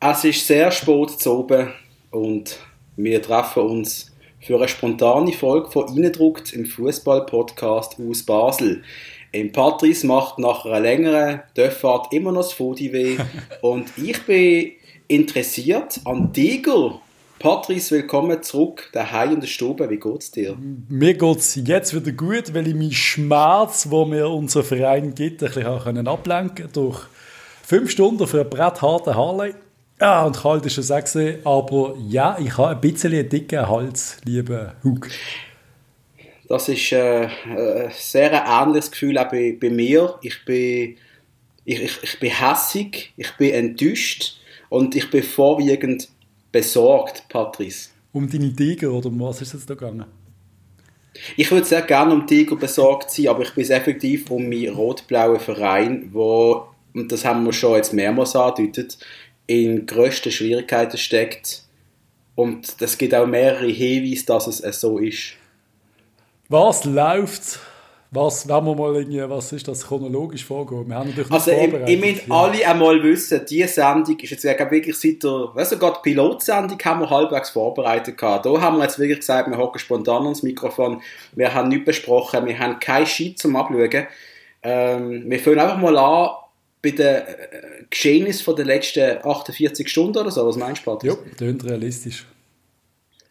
Es ist sehr spät zu oben und wir treffen uns für eine spontane Folge von Innendruckt im Fußball-Podcast aus Basel. Im Patrice macht nach einer längeren Dörffahrt immer noch das Fodi weh und ich bin interessiert an Tiger. Patrice, willkommen zurück daheim in der Stube. Wie geht's dir? Mir geht's jetzt wieder gut, weil ich meinen Schmerz, wo mir unser Verein gibt, ein bisschen ablenken durch fünf Stunden für einen brettharten Harley. Ja, und kalt ist es auch gewesen, aber ja, ich habe ein bisschen einen dicken Hals, lieber Hug. Das ist äh, ein sehr ähnliches Gefühl auch bei, bei mir. Ich bin, ich, ich, ich bin hässig, ich bin enttäuscht und ich bin vorwiegend besorgt, Patrice. Um deine Tiger oder um was ist es da gegangen? Ich würde sehr gerne um Tiger besorgt sein, aber ich bin effektiv um meinen rot-blauen Verein, wo, und das haben wir schon jetzt mehrmals angedeutet, in grössten Schwierigkeiten steckt. Und es gibt auch mehrere Hinweise, dass es so ist. Was läuft? Was, wenn wir mal irgendwie, was ist das chronologisch vorgehen? Wir haben natürlich also. Ich, ich alle einmal wissen, diese Sendung ist jetzt wirklich seit der, weißt du, gerade die Pilotsendung haben wir halbwegs vorbereitet gehabt. Da haben wir jetzt wirklich gesagt, wir hocken spontan ans Mikrofon, wir haben nichts besprochen, wir haben kein Shit zum Abschauen. Ähm, wir fangen einfach mal an, bei den äh, Geschehnissen von den letzten 48 Stunden oder so? Was meinst du, Patrick? Ja, klingt realistisch.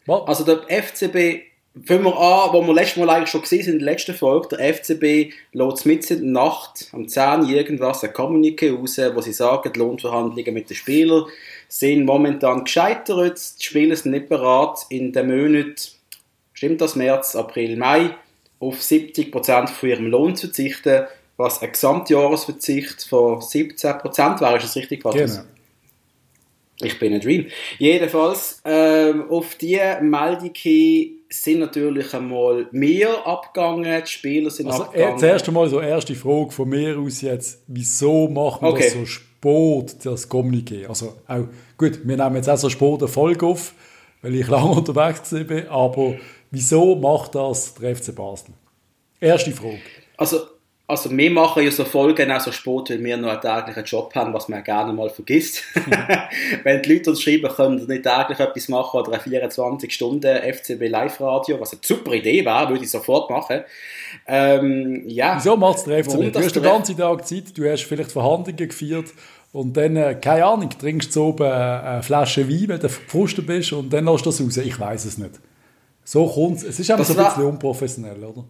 Was? Also der FCB, fangen wir an, wo wir letztes Mal eigentlich schon gesehen sind in der letzten Folge, der FCB lässt mit in der Nacht am 10 irgendwas ein Kommuniqué raus, wo sie sagen, die Lohnverhandlungen mit den Spielern sind momentan gescheitert, die Spieler sind nicht bereit, in den Monaten, stimmt das, März, April, Mai, auf 70% von ihrem Lohn zu verzichten was ein Gesamtjahresverzicht von 17% wäre. Ist das richtig, Patrick? Genau. Ich bin ein Dream. Jedenfalls, ähm, auf diese Meldung sind natürlich einmal mehr abgegangen, die Spieler sind also, abgegangen. Das erste Mal so erste Frage von mir aus jetzt, wieso macht man okay. das so spät, das Kommuniqué? Also auch, gut, wir nehmen jetzt auch so spät eine Folge auf, weil ich lange unterwegs bin, aber wieso macht das der FC Basel? Erste Frage. Also also wir machen ja so Folgen auch so Sport, weil wir noch einen täglichen Job haben, was man gerne mal vergisst. Wenn die Leute uns schreiben, können wir nicht täglich etwas machen oder ein 24 Stunden FCB Live-Radio, was eine super Idee wäre, würde ich sofort machen. Ähm, ja. Wieso macht es der FCB? Du hast den ganzen Tag Zeit, du hast vielleicht Verhandlungen geführt und dann, äh, keine Ahnung, trinkst du oben eine Flasche Wein, wenn du gefrustet bist und dann lässt du das raus. Ich weiß es nicht. So kommt es. Es ist einfach so ein bisschen unprofessionell, oder?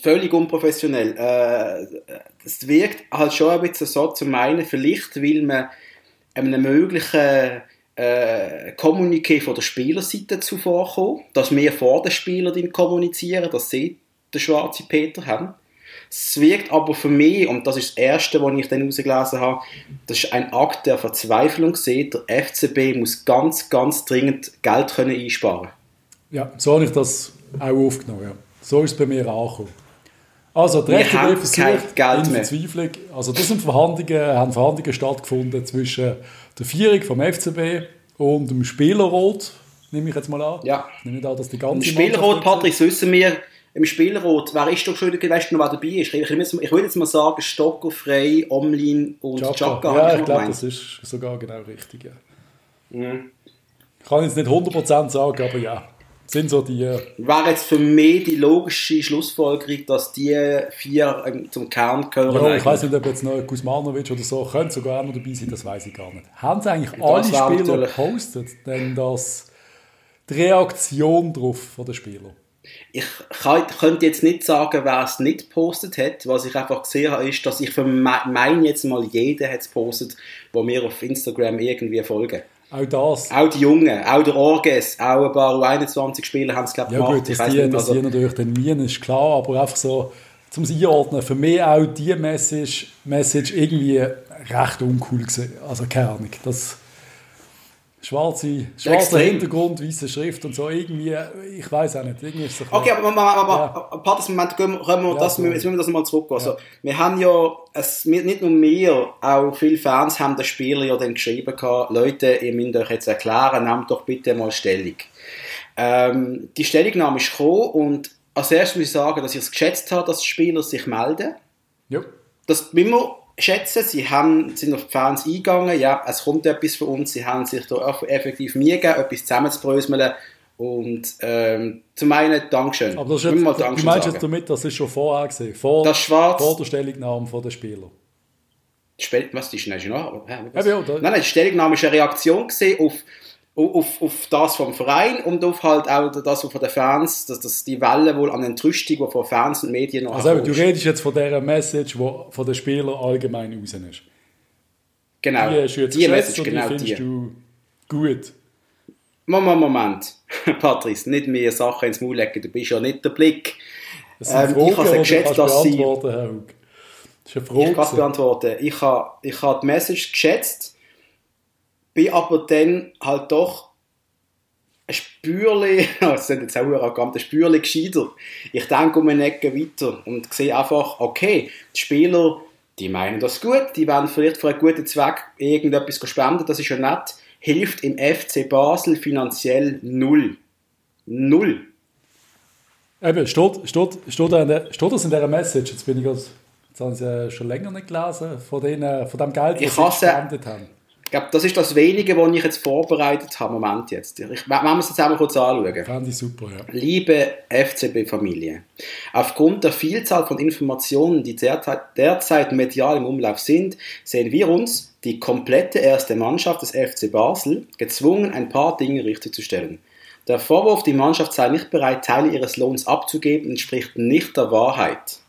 Völlig unprofessionell. Äh, es wirkt halt schon ein bisschen so zu meinen, vielleicht will man einem möglichen äh, Kommuniqué von der Spielerseite zuvorkommen, dass wir vor den Spielern kommunizieren, dass sie den schwarzen Peter haben. Es wirkt aber für mich, und das ist das Erste, was ich dann herausgelesen habe, das ist ein Akt der Verzweiflung. Seht, der FCB muss ganz, ganz dringend Geld können einsparen Ja, so habe ich das auch aufgenommen. Ja. So ist es bei mir auch Also, der FCB versucht Geld in Verzweiflung, also das sind Verhandlungen, haben Verhandlungen stattgefunden zwischen der Führung vom FCB und dem Spielerrot, nehme ich jetzt mal an. Ja. Nehme ich an, dass die ganze Im Spielerrot, Patrick, wissen wir, im Spielerrot, wer ist doch schon gewesen, noch wer dabei ist? Ich, ich, ich würde jetzt mal sagen, Stocker, Frey, Omlin und Chaka. Ja, ich glaube, das ist sogar genau richtig, ja. Mhm. Ich kann jetzt nicht 100% sagen, aber ja sind so die. Äh, Wäre jetzt für mich die logische Schlussfolgerung, dass die vier ähm, zum Kern gehören. Ja, ich weiß nicht, ob jetzt noch Kuzmanovic oder so könnte sogar noch dabei sein, das weiß ich gar nicht. Haben sie eigentlich das alle Spieler gepostet, denn das die Reaktion drauf von den Spielern? Ich kann, könnte jetzt nicht sagen, wer es nicht gepostet hat. Was ich einfach gesehen habe, ist, dass ich für mein jetzt mal jeden hat es gepostet, wo mir auf Instagram irgendwie folgen. Auch das. Auch die Jungen, auch der Orges, auch ein paar 21 Spieler haben es, glaube ich, ja, gemacht. Gut, dass, die, nicht, dass also, die natürlich den Mien ist klar, aber einfach so zum Einordnen, für mich auch die Message, Message irgendwie recht uncool gewesen. Also keine Ahnung, das schwarze, schwarzer Hintergrund, weiße Schrift und so, irgendwie, ich weiß auch nicht, irgendwie ist es Okay, aber, aber, aber ja. Patrick, Moment, können wir, können wir ja, das, so. jetzt müssen wir das mal zurückgehen. Also, wir haben ja, es, nicht nur wir, auch viele Fans haben den Spieler ja dann geschrieben gehabt, Leute, ihr müsst euch jetzt erklären, nehmt doch bitte mal Stellung. Ähm, die Stellungnahme ist gekommen und als erstes muss ich sagen, dass ich es geschätzt habe, dass die Spieler sich melden. Ja. Das müssen wir schätzen. Sie haben, sind auf die Fans eingegangen. Ja, es kommt etwas von uns. Sie haben sich da effektiv Mühe gegeben, etwas zusammenzubröseln. Und ähm, zum einen Dankeschön. Aber das ist jetzt, du meinst jetzt damit, das ist schon vorher gesehen, vor, das Schwarz, vor der Stellungnahme der Spieler. Was, die ist noch? Ja, ja, nein, nein, die Stellungnahme war eine Reaktion auf, auf, auf das vom Verein und auf halt auch das von den Fans, dass, dass die Welle wohl an Entrüstung, die von Fans und Medien noch Also du redest jetzt von dieser Message, die von den Spielern allgemein raus ist. Genau, die, ist jetzt die Message, genau die. findest du gut. Moment, Moment. Patrice, nicht mehr Sachen ins Maul legen, du bist ja nicht der Blick. Ähm, ich habe geschätzt, dass sie... Das ist eine Frage. Ich kann es beantworten. Ich habe, ich habe die Message geschätzt, bin aber dann halt doch ein Spürli, das sind jetzt auch arrogant, ein Spürli gescheiter. Ich denke um eine Ecke weiter und sehe einfach, okay, die Spieler, die meinen das gut, die werden vielleicht für einen guten Zweck irgendetwas spenden, das ist ja nett, hilft im FC Basel finanziell null. Null. Eben, steht, steht, steht, steht das in dieser Message? Jetzt bin ich gerade das haben sie schon länger nicht gelesen, von, den, von dem Geld, das sie gespendet haben. Ich glaube, das ist das Wenige, was ich jetzt vorbereitet habe. Moment jetzt. Ich, wenn wir es jetzt einmal kurz anschauen. Fand ich super, ja. Liebe FCB-Familie, aufgrund der Vielzahl von Informationen, die derzeit medial im Umlauf sind, sehen wir uns, die komplette erste Mannschaft des FC Basel, gezwungen, ein paar Dinge richtig zu stellen. Der Vorwurf, die Mannschaft sei nicht bereit, Teile ihres Lohns abzugeben, entspricht nicht der Wahrheit.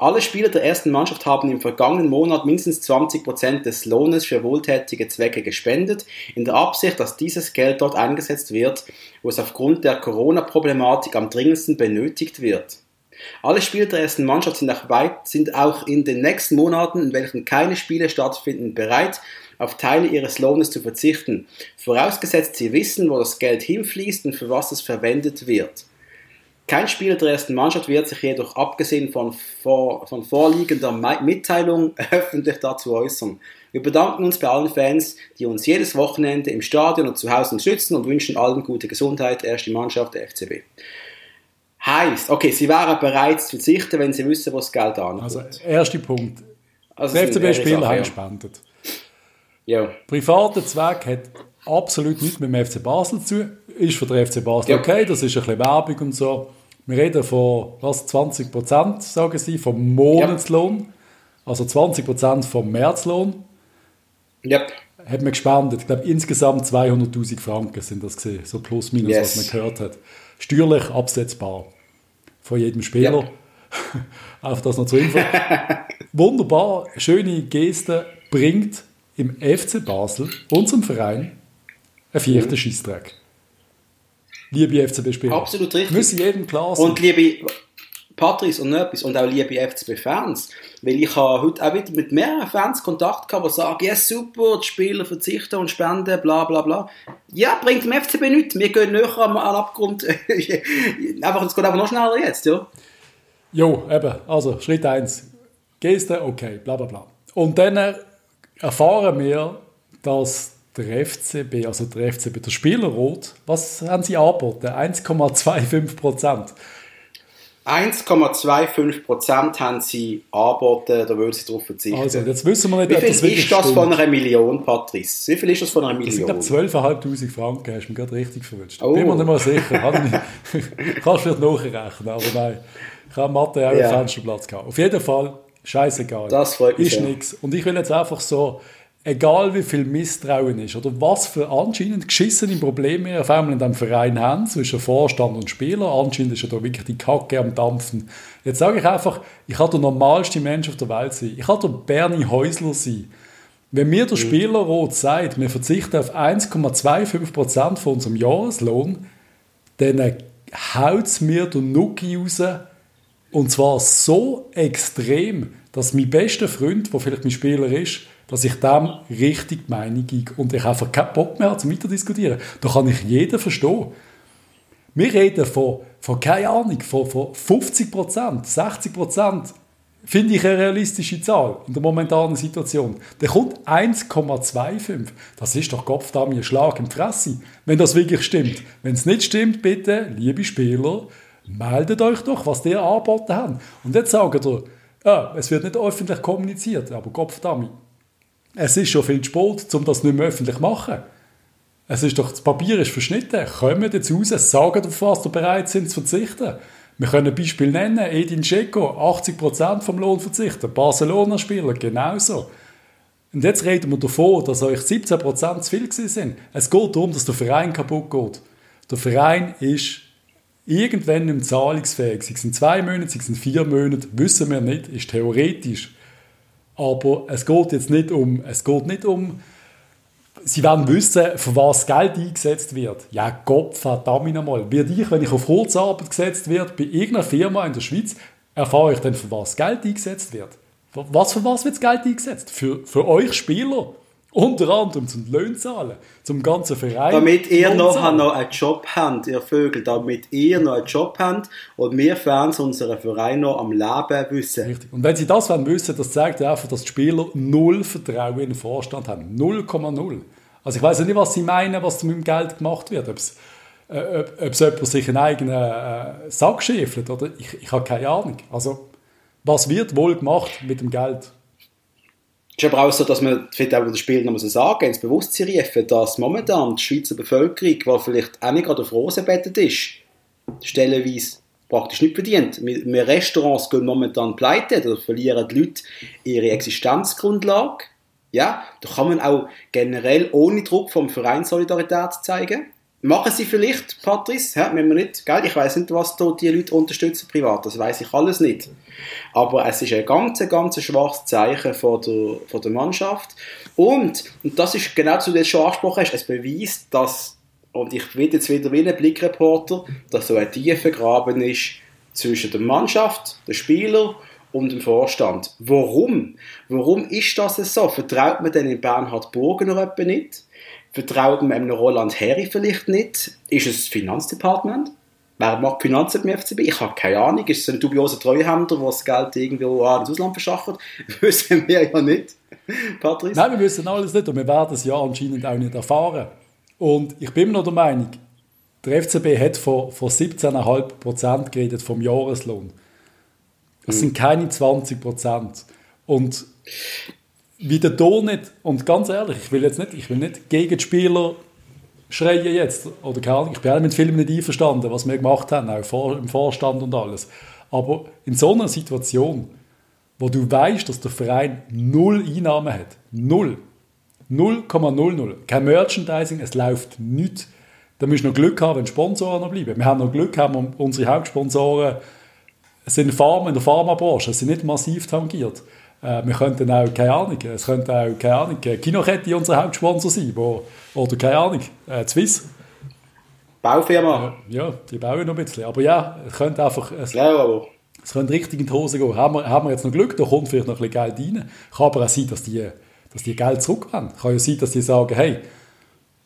Alle Spieler der ersten Mannschaft haben im vergangenen Monat mindestens 20% des Lohnes für wohltätige Zwecke gespendet, in der Absicht, dass dieses Geld dort eingesetzt wird, wo es aufgrund der Corona-Problematik am dringendsten benötigt wird. Alle Spieler der ersten Mannschaft sind auch, weit, sind auch in den nächsten Monaten, in welchen keine Spiele stattfinden, bereit, auf Teile ihres Lohnes zu verzichten, vorausgesetzt sie wissen, wo das Geld hinfließt und für was es verwendet wird. Kein Spieler der ersten Mannschaft wird sich jedoch abgesehen von, vor, von vorliegender Mitteilung öffentlich dazu äußern. Wir bedanken uns bei allen Fans, die uns jedes Wochenende im Stadion und zu Hause unterstützen und wünschen allen gute Gesundheit, erste Mannschaft der FCB. Heißt, okay, sie wären bereit zu verzichten, wenn sie wissen, wo das Geld ankommt. Also, erster Punkt. Also, der FCB-Spieler haben gespendet. Ja. Privater Zweck hat absolut nichts mit dem FC Basel zu tun. Ist für den FC Basel ja. okay, das ist ein bisschen Werbung und so. Wir reden von was, 20 Prozent, sagen sie, vom Monatslohn. Ja. Also 20 Prozent vom Märzlohn. Ja. Hat man gespendet. Ich glaube, insgesamt 200.000 Franken sind das gesehen. So plus minus, yes. was man gehört hat. Steuerlich absetzbar. Von jedem Spieler. Ja. Auf das noch zu Info. Wunderbar, schöne Geste bringt im FC Basel, unserem Verein, ein vierter mhm. Scheissdreck liebe FCB-Spieler. Absolut richtig. Müssen jedem klar sein. Und liebe Patrice und etwas und auch liebe FCB-Fans, weil ich habe heute auch wieder mit mehreren Fans Kontakt gehabt, die sagen, ja super, die Spieler verzichten und spenden, bla bla bla. Ja, bringt dem FCB nichts. Wir gehen näher am, am Abgrund. einfach, es geht einfach noch schneller jetzt, ja. Jo, eben, also Schritt 1. Geste, okay, bla bla bla. Und dann erfahren wir, dass der FCB, also der FCB, der Spielerrot, was haben sie angeboten? 1,25 Prozent. 1,25 Prozent haben sie angeboten, da würden sie darauf verzichten. Also, jetzt wissen wir nicht, Wie viel das ist das stimmt. von einer Million, Patrice? Wie viel ist das von einer Million? Das sind 12'500 Franken, hast du mich gerade richtig verwünscht. Oh. Bin mir nicht mal sicher. ich, kannst vielleicht nachrechnen, aber nein. Ich habe Mathe auch einen Fensterplatz gehabt. Auf jeden Fall, scheißegal. Das freut mich Ist nichts. Und ich will jetzt einfach so egal wie viel Misstrauen ist oder was für anscheinend geschissene Probleme wir auf einmal in diesem Verein haben, zwischen Vorstand und Spieler, anscheinend ist ja da wirklich die Kacke am Dampfen. Jetzt sage ich einfach, ich kann der normalste Mensch auf der Welt sein. Ich kann der Bernie Häusler sein. Wenn mir der mhm. Spielerrot sagt, wir verzichten auf 1,25% von unserem Jahreslohn, dann haut es mir der Nuki raus. Und zwar so extrem, dass mein bester Freund, der vielleicht mein Spieler ist, dass ich dem richtig die Meinung gebe und ich einfach keinen Bock mehr habe, zum weiterdiskutieren. Da kann ich jeden verstehen. Wir reden von, von keine Ahnung, von, von 50 Prozent, 60 Prozent, finde ich eine realistische Zahl in der momentanen Situation. Der kommt 1,25. Das ist doch Kopf da ein Schlag im Fresse, wenn das wirklich stimmt. Wenn es nicht stimmt, bitte, liebe Spieler, meldet euch doch, was ihr angeboten habt. Und jetzt sagt ihr, Ja, es wird nicht öffentlich kommuniziert, aber Kopfdami. Es ist schon viel Sport, um das nicht mehr öffentlich zu machen. Es ist doch, das Papier ist verschnitten. Kommen jetzt raus, sagen, auf was ihr bereit sind zu verzichten. Wir können ein Beispiel nennen. Edin Dzeko, 80% vom Lohn verzichten. Barcelona-Spieler, genauso. Und jetzt reden wir davon, dass euch 17% zu viel sind. Es geht darum, dass der Verein kaputt geht. Der Verein ist irgendwann nicht zahlungsfähig. Sie sind zwei Monate, sie sind vier Monate, wissen wir nicht, ist theoretisch. Aber es geht jetzt nicht um, es geht nicht um, sie werden wissen, für was Geld eingesetzt wird. Ja, Gott verdammt nochmal. Wird ich, wenn ich auf Kurzarbeit gesetzt werde, bei irgendeiner Firma in der Schweiz, erfahre ich dann, für was Geld eingesetzt wird. Was für was wird das Geld eingesetzt? Für, für euch Spieler? Unter anderem zum Löhne zahlen, zum ganzen Verein. Damit ihr noch, noch einen Job habt, ihr Vögel, damit ihr noch einen Job habt und wir Fans unseren Verein noch am Leben wissen. Richtig. Und wenn sie das wollen wissen, das zeigt einfach, dass die Spieler null Vertrauen in den Vorstand haben. 0,0. Also ich weiß nicht, was sie meinen, was mit dem Geld gemacht wird. Ob es, äh, ob, ob jemand sich einen eigenen äh, Sack schäfelt oder ich, ich habe keine Ahnung. Also was wird wohl gemacht mit dem Geld? Ist aber auch so, dass man vielleicht auch das Spiel noch so sagen, ins Bewusstsein rufen, dass momentan die Schweizer Bevölkerung, die vielleicht auch nicht gerade auf Rosen bettet ist, stellenweise praktisch nicht verdient. Mehr Restaurants gehen momentan pleite, da verlieren die Leute ihre Existenzgrundlage. Ja, da kann man auch generell ohne Druck vom Verein Solidarität zeigen. Machen sie vielleicht, Patrice, ja, wenn wir nicht, gell? ich weiß nicht, was da die Leute unterstützen privat, das weiß ich alles nicht. Aber es ist ein ganz, ganz schwaches Zeichen von der, von der Mannschaft. Und, und das ist genau was du jetzt schon angesprochen hast, es beweist, dass, und ich will jetzt wieder wie ein Blickreporter, dass so ein tiefer Graben ist zwischen der Mannschaft, der Spieler und dem Vorstand. Warum? Warum ist das so? Vertraut man denn in Bernhard Burger noch nicht? Vertraut man einem Roland Herri vielleicht nicht? Ist es das Finanzdepartement? Wer macht Finanzen beim FCB? Ich habe keine Ahnung. Ist es ein dubioser Treuhänder, der das Geld irgendwo ins Ausland verschachert? wissen wir ja nicht. Patrice? Nein, wir wissen alles nicht und wir werden es ja anscheinend auch nicht erfahren. Und ich bin noch der Meinung, der FCB hat von, von 17,5% geredet vom Jahreslohn. Das hm. sind keine 20%. Und wieder da nicht, und ganz ehrlich, ich will jetzt nicht, ich will nicht gegen die Spieler schreien jetzt, oder keine Ahnung, ich bin auch mit Filmen nicht einverstanden, was wir gemacht haben, auch im Vorstand und alles. Aber in so einer Situation, wo du weißt, dass der Verein null Einnahmen hat, null, 0,00, kein Merchandising, es läuft nichts, dann musst du noch Glück haben, wenn Sponsoren noch bleiben. Wir haben noch Glück, haben unsere Hauptsponsoren sind Pharma, in der Pharmabranche, sind nicht massiv tangiert. Äh, wir könnten auch, keine Ahnung, es könnte auch, keine Ahnung, Kinokette unser Hauptsponsor sein, wo, oder keine Ahnung, äh, Swiss. Baufirma. Äh, ja, die bauen noch ein bisschen. Aber ja, es könnte einfach, es, ja, aber. es könnte richtig in die Hose gehen. Haben wir, haben wir jetzt noch Glück, da kommt vielleicht noch ein bisschen Geld rein. Kann aber auch sein, dass die, dass die Geld zurückhaben. Kann ja sein, dass die sagen, hey,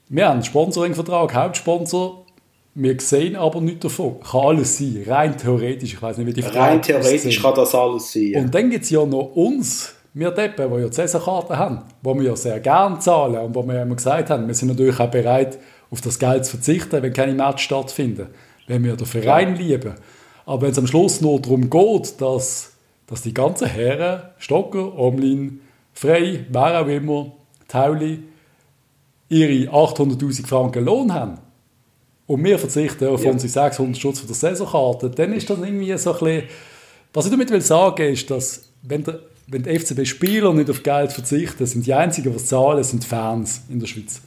wir haben einen Sponsoring-Vertrag, Hauptsponsor, wir sehen aber nichts davon. Kann alles sein, rein theoretisch. Ich weiß nicht, wie die Rein theoretisch kann das alles sein. Und dann gibt es ja noch uns, wir Deppen, die ja die Saisonkarten haben, wo wir ja sehr gerne zahlen und wo wir immer gesagt haben, wir sind natürlich auch bereit, auf das Geld zu verzichten, wenn keine Match stattfinden, wenn wir den Verein ja. lieben. Aber wenn es am Schluss nur darum geht, dass, dass die ganzen Herren, Stocker, Omlin, Frey, wer auch immer, Tauli, ihre 800'000 Franken Lohn haben, und wir verzichten auf ja. unsere 600 Schutz von der Saisonkarte, dann ist das irgendwie so ein bisschen... Was ich damit will sagen ist, dass wenn der, wenn die FCB-Spieler nicht auf Geld verzichten, sind die Einzigen, die zahlen, sind Fans in der Schweiz.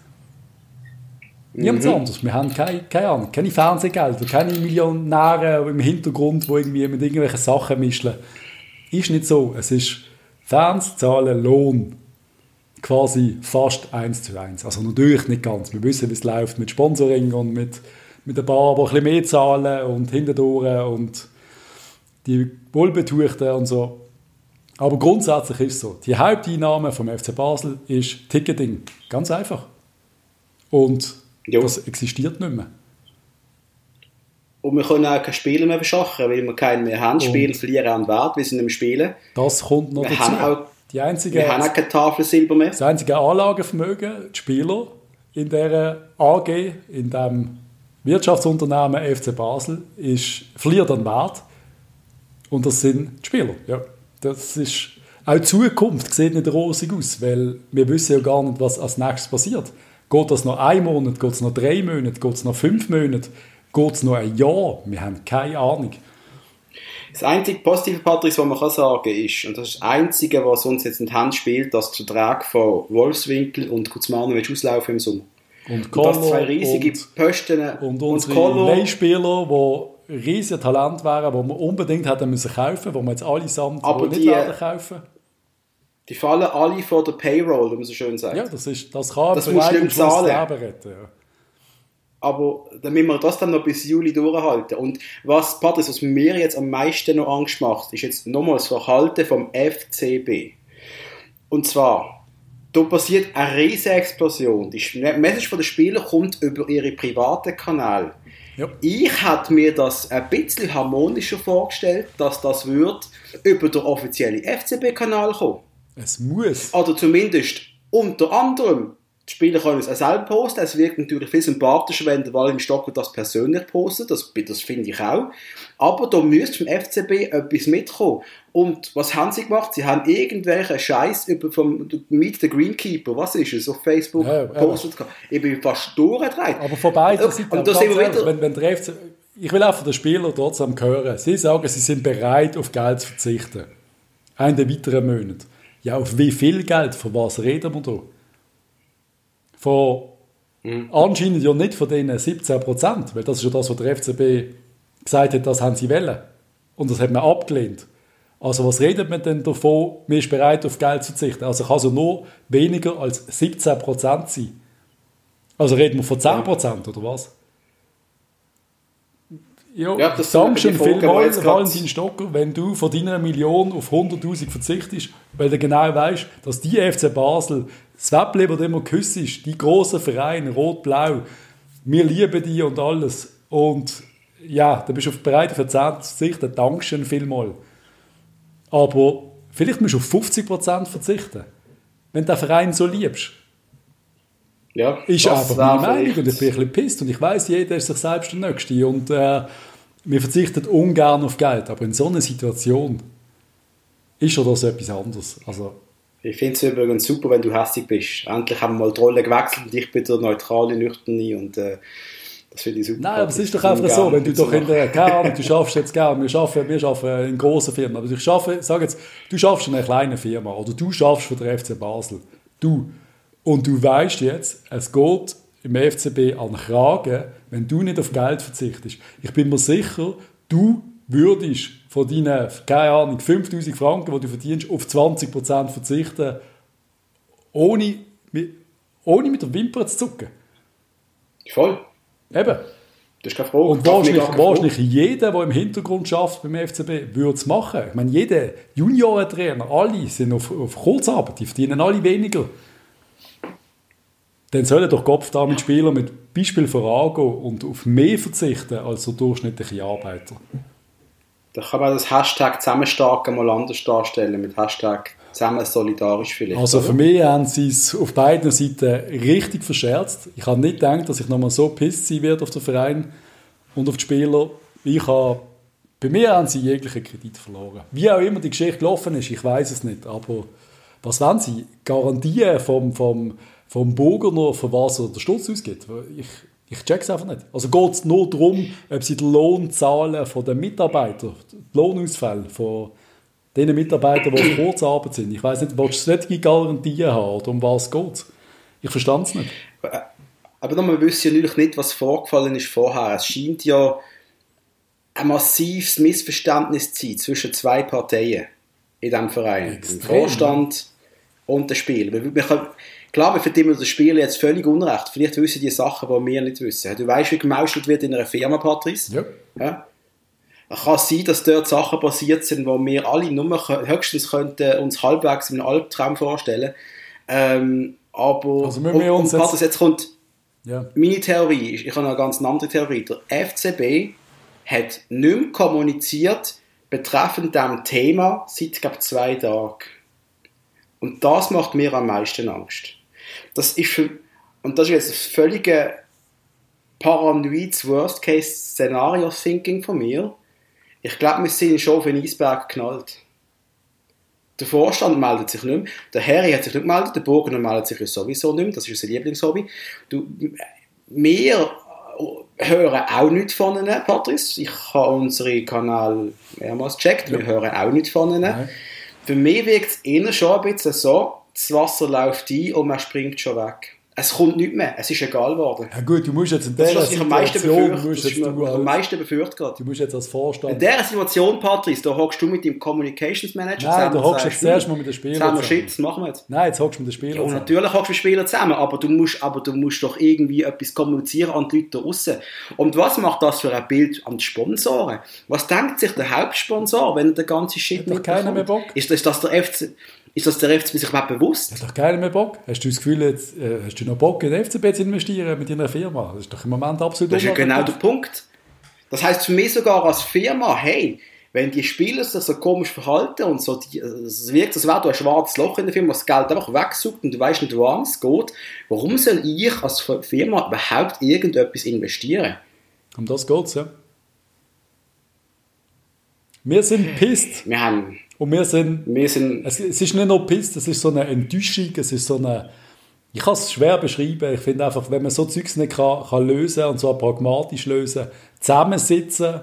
Niemand mhm. anderes. Wir haben keine, keine Ahnung, keine Fernsehgelder, keine Millionäre im Hintergrund, die irgendwie mit irgendwelchen Sachen mischen. Ist nicht so. Es ist Fans zahlen Lohn quasi fast eins zu eins. Also natürlich nicht ganz. Wir wissen, wie es läuft mit Sponsoring und mit, mit ein paar, die ein bisschen mehr zahlen und hinterdurch und die Wohlbetuchten und so. Aber grundsätzlich ist es so. Die Haupteinnahme vom FC Basel ist Ticketing. Ganz einfach. Und jo. das existiert nicht mehr. Und wir können auch keine Spiele mehr beschaffen, weil wir keinen mehr haben. Spiele verlieren an Wert, wir sind im Spielen. Das kommt noch wir dazu. Haben auch die einzige, Wir haben auch keine Tafelsilber mehr. Das einzige Anlagevermögen, die Spieler in dieser AG, in dem Wirtschaftsunternehmen FC Basel, ist, verliert an Wert. Und das sind die Spieler, ja. das ist auch die Zukunft sieht nicht rosig aus, weil wir wissen ja gar nicht, was als nächstes passiert. Geht das noch ein Monat, geht es noch drei Monate, geht es noch fünf Monate, geht es noch ein Jahr? Wir haben keine Ahnung. Das einzige positive, Patrick, was man kann sagen ist, und das ist das Einzige, was uns jetzt in die Hand spielt, dass der Vertrag von Wolfswinkel und Kuzmanovic auslaufen im Sommer. Und, und das zwei riesige und, Posten. Und unsere und Leihspieler, die riesige Talent wären, die wir unbedingt hätten müssen kaufen, die wir jetzt allesamt Aber nicht die, werden kaufen. Die fallen alle vor der Payroll, wie man so schön sagt. Ja, das, ist, das kann das muss nicht zahlen. Retten, ja. Aber damit wir das dann noch bis Juli durchhalten. Und was, Patrick, was mir jetzt am meisten noch Angst macht, ist jetzt nochmals das Verhalten vom FCB. Und zwar, da passiert eine riesige Explosion. Die Message von den Spielern kommt über ihre privaten Kanäle. Ja. Ich hätte mir das ein bisschen harmonischer vorgestellt, dass das wird über den offiziellen FCB-Kanal kommen. Es muss. Oder zumindest unter anderem die Spieler können es auch selber posten. Es wirkt natürlich viel sympathischer, wenn der Wallim Stocker das persönlich postet. Das, das finde ich auch. Aber da müsste vom FCB etwas mitkommen. Und was haben sie gemacht? Sie haben irgendwelchen Scheiß über vom Meet the Greenkeeper, was ist es, auf Facebook ja, postet. Ich bin fast durchgedreht. Aber von beiden Seiten. Und da sind wieder... Wenn, wenn der FC, ich will auch von den Spielern trotzdem hören. Sie sagen, sie sind bereit, auf Geld zu verzichten. Einen der weiteren Monate. Ja, auf wie viel Geld? Von was reden wir da? Von mhm. anscheinend ja nicht von den 17 Prozent, weil das ist ja das, was der FCB gesagt hat, das haben sie wollen. Und das hat man abgelehnt. Also was redet man denn davon, man ist bereit auf Geld zu verzichten? Also kann es ja nur weniger als 17 Prozent sein. Also reden wir von 10 Prozent, oder was? Ja, ja das Dankeschön vielmals, Valentin Stocker, wenn du von deiner Million auf 100'000 verzichtest, weil du genau weißt, dass die FC Basel, das Webleben, das immer geküsst ist, die grossen Vereine, Rot-Blau, wir lieben die und alles. Und ja, da bist du bereit für 10 zu verzichten, Dankeschön vielmals. Aber vielleicht musst du auf 50% verzichten, wenn du den Verein so liebst. Ja, ist einfach meine Meinung und ich bin ein bisschen pisst und ich weiß, jeder ist sich selbst der Nächste und äh, wir verzichten ungern auf Geld, aber in so einer Situation ist das etwas anderes. Also, ich finde es übrigens super, wenn du hässlich bist. Endlich haben wir mal die Rolle gewechselt und ich bin der neutrale, nüchterne und äh, das finde ich super. Nein, aber es ist doch einfach so, wenn du doch in der, keine Ahnung, du schaffst jetzt gerne, wir schaffen, wir schaffen in grossen Firmen, aber ich schaffe, sag jetzt, du schaffst in einer kleinen Firma oder du schaffst für den FC Basel. Du. Und du weißt jetzt, es geht im FCB an Kragen, wenn du nicht auf Geld verzichtest. Ich bin mir sicher, du würdest von deinen, keine Ahnung, 5000 Franken, die du verdienst, auf 20% verzichten, ohne, ohne mit der Wimper zu zucken. Voll. Eben. Das ist keine Frage. Und wahrscheinlich, wahrscheinlich jeder, der im Hintergrund schafft beim FCB, würde es machen. Ich meine, jeder Juniorentrainer, alle sind auf, auf Kurzarbeit, die verdienen alle weniger dann sollen doch Kopfdamenspieler mit Beispiel vorangehen und auf mehr verzichten als der durchschnittliche Arbeiter. Da kann man das Hashtag zusammenstarken mal anders darstellen, mit Hashtag zusammen solidarisch vielleicht. Also für mich haben sie es auf beiden Seiten richtig verscherzt. Ich habe nicht gedacht, dass ich nochmal so pisst sein werde auf den Verein und auf die Spieler. Ich habe, bei mir haben sie jeglichen Kredit verloren. Wie auch immer die Geschichte gelaufen ist, ich weiß es nicht. Aber was wollen sie? Garantien vom, vom vom Bogen noch, für was er den Stutz ausgibt. Ich, ich es einfach nicht. Also geht es nur darum, ob sie den Lohn zahlen von den Mitarbeitern, die Lohnausfälle von den Mitarbeitern, die auf Kurzarbeit sind. Ich weiß nicht, willst du solche Garantien haben oder um was geht? Ich verstand es nicht. Aber wir wissen ja natürlich nicht, was vorgefallen ist vorher. Es scheint ja ein massives Missverständnis zu sein zwischen zwei Parteien in diesem Verein. Extrem. Dem Vorstand und dem Spiel. Wir, Klar, wir verdienen das Spiel jetzt völlig unrecht. Vielleicht wissen die Sachen, die wir nicht wissen. Du weißt, wie gemauschelt wird in einer Firma, Patrice? Ja. ja. Kann sein, dass dort Sachen passiert sind, wo wir alle nur höchstens könnten uns halbwegs in einem Albtraum vorstellen. Ähm, aber also wir und, uns und, Patrice, jetzt kommt ja. meine Theorie. Ich habe eine ganz andere Theorie. Der FCB hat nicht mehr kommuniziert betreffend diesem Thema seit, glaube zwei Tagen. Und das macht mir am meisten Angst. Das ist für, und das ist jetzt das völlige paranoides Worst-Case-Szenario-Thinking von mir. Ich glaube, wir sind schon auf den Eisberg geknallt. Der Vorstand meldet sich nicht mehr. Der Harry hat sich nicht gemeldet. Der Burgener meldet sich sowieso nicht mehr. Das ist unser Lieblingshobby. Du, wir hören auch nicht von ihnen, Patrice. Ich habe unseren Kanal mehrmals gecheckt. Wir hören auch nicht von ihnen. Nein. Für mich wirkt es eher schon ein bisschen so, das Wasser läuft ein und man springt schon weg es kommt nicht mehr. Es ist egal geworden. Ja gut, du musst jetzt in der das ist, was Situation, am meisten befürchte. am meisten befürchtet gerade. Du musst jetzt als Vorstand... In dieser Situation, Patrice, da hockst du mit dem Communications Manager Nein, da hockst du jetzt zuerst mal mit den Spielern zusammen. Shit, das machen wir jetzt. Nein, jetzt hockst du mit den Spielern ja, zusammen. natürlich hockst du mit den Spielern zusammen, aber du, musst, aber du musst doch irgendwie etwas kommunizieren an die Leute da draussen. Und was macht das für ein Bild an die Sponsoren? Was denkt sich der Hauptsponsor, wenn der ganze Shit nicht keiner mehr Bock. Ist ist das der FC... Ist das der FCB sich überhaupt bewusst? Hat doch keiner mehr Bock. Hast du das Gefühl, jetzt, äh, hast du noch Bock, in den FCB zu investieren mit deiner Firma? Das ist doch im Moment absolut Das ist ja genau der Punkt. Das heißt für mich sogar als Firma, hey, wenn die Spieler sich so komisch verhalten und so, die, es wirkt, als wäre du ein schwarzes Loch in der Firma, das Geld einfach wegsucht und du weißt nicht, woran es geht, warum soll ich als Firma überhaupt irgendetwas investieren? Um das geht es, ja. Wir sind pisst. Wir haben und wir sind, wir sind es, es ist nicht nur Piss, es ist so eine Enttäuschung, es ist so eine, ich kann es schwer beschreiben, ich finde einfach, wenn man so Zeugs nicht kann, kann lösen und zwar pragmatisch lösen, zusammensitzen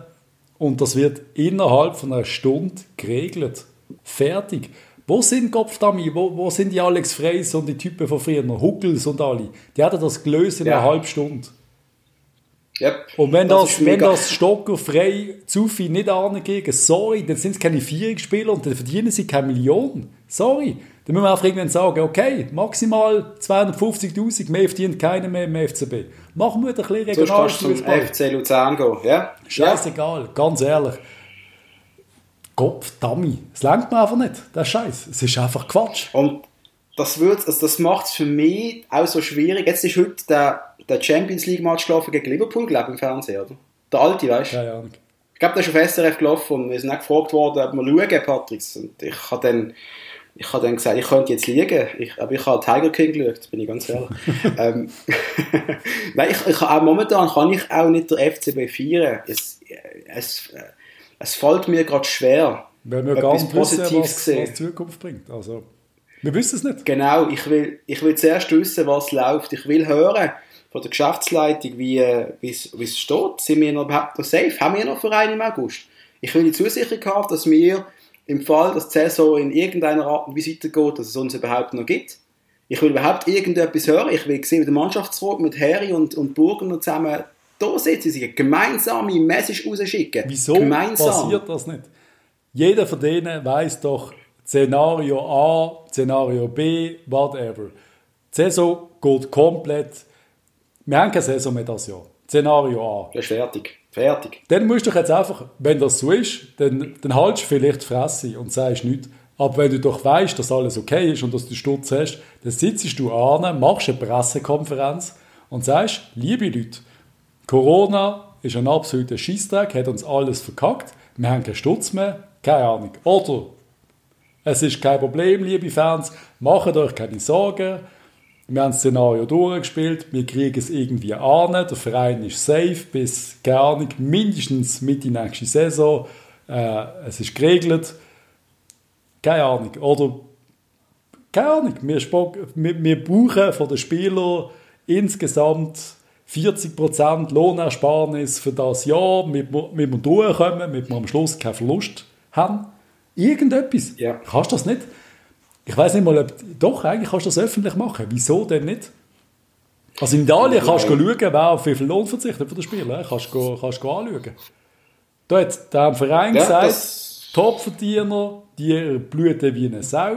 und das wird innerhalb von einer Stunde geregelt. Fertig. Wo sind Kopfdami? Wo, wo sind die Alex Freys und die Typen von früher? Huckels und alle? Die hatten das gelöst in ja. einer halben Stunde. Yep. Und wenn das, das wenn das Stocker frei zu viel nicht angegeben, sorry, dann sind es keine Vierungsspieler und dann verdienen sie keine Millionen. Sorry. Dann müssen wir einfach irgendwann sagen, okay, maximal 250'000, mehr verdient keiner mehr im FCB. Machen wir ein bisschen regional zum FC Luzern gehen, ja? Scheißegal, ja. ganz ehrlich. Kopf, Dummy. Es lenkt mir einfach nicht, der Scheiß. Es ist einfach Quatsch. Und das, also das macht es für mich auch so schwierig. Jetzt ist heute der der Champions League Match gelaufen gegen Liverpool, glaube ich, im Fernsehen, oder? Der alte, weißt du? Ja, ja. Ich glaube, der ist auf SRF gelaufen und wir sind auch gefragt worden, ob wir schauen, Patrick. Und ich habe dann, ich habe dann gesagt, ich könnte jetzt liegen, ich, aber ich habe Tiger King geschaut, bin ich ganz ehrlich. ähm, Nein, ich, ich auch momentan kann ich auch nicht der FCB feiern. Es, es, es fällt mir gerade schwer, Weil wir etwas Positives wissen, was, was Zukunft bringt. Also, wir wissen es nicht. Genau, ich will, ich will zuerst wissen, was läuft. Ich will hören, von der Geschäftsleitung, wie es steht. Sind wir noch überhaupt noch safe? Haben wir noch Vereine im August? Ich will die Zusicherung haben, dass wir im Fall, dass die Saison in irgendeiner Art und Weise weitergeht, dass es uns überhaupt noch gibt. Ich will überhaupt irgendetwas hören. Ich will sehen, wie der Mannschaftsrat mit Harry und, und Burger zusammen da sitzen, sie gemeinsame Message rausschicken. Wieso Gemeinsam. passiert das nicht? Jeder von denen weiß doch Szenario A, Szenario B, whatever. Die Saison geht komplett wir haben keine Saison mehr das Jahr. Szenario A. Das ist fertig. Fertig. Dann musst du jetzt einfach, wenn das so ist, dann, dann haltest du vielleicht die Fresse und sagst nichts. Aber wenn du doch weißt, dass alles okay ist und dass du Sturz hast, dann sitzt du an, machst eine Pressekonferenz und sagst, liebe Leute, Corona ist ein absoluter Scheißdreck, hat uns alles verkackt, wir haben keinen Sturz mehr, keine Ahnung. Oder es ist kein Problem, liebe Fans, macht euch keine Sorgen, wir haben das Szenario durchgespielt, wir kriegen es irgendwie an, der Verein ist safe bis, keine Ahnung, mindestens Mitte nächste Saison. Äh, es ist geregelt. Keine Ahnung. Oder, keine Ahnung, wir, wir, wir brauchen von den Spielern insgesamt 40% Lohnersparnis für das Jahr, damit wir, damit wir durchkommen, damit wir am Schluss keinen Verlust haben. Irgendetwas. Ja. Kannst du das nicht? Ich weiß nicht mal, ob, doch, eigentlich kannst du das öffentlich machen. Wieso denn nicht? Also in Italien kannst du schauen, wer auf wie viel Lohn verzichtet von den Spielern. Kannst du, kannst du anschauen. Da hat der Verein ja, gesagt, Topverdiener, die blüten wie eine Sau.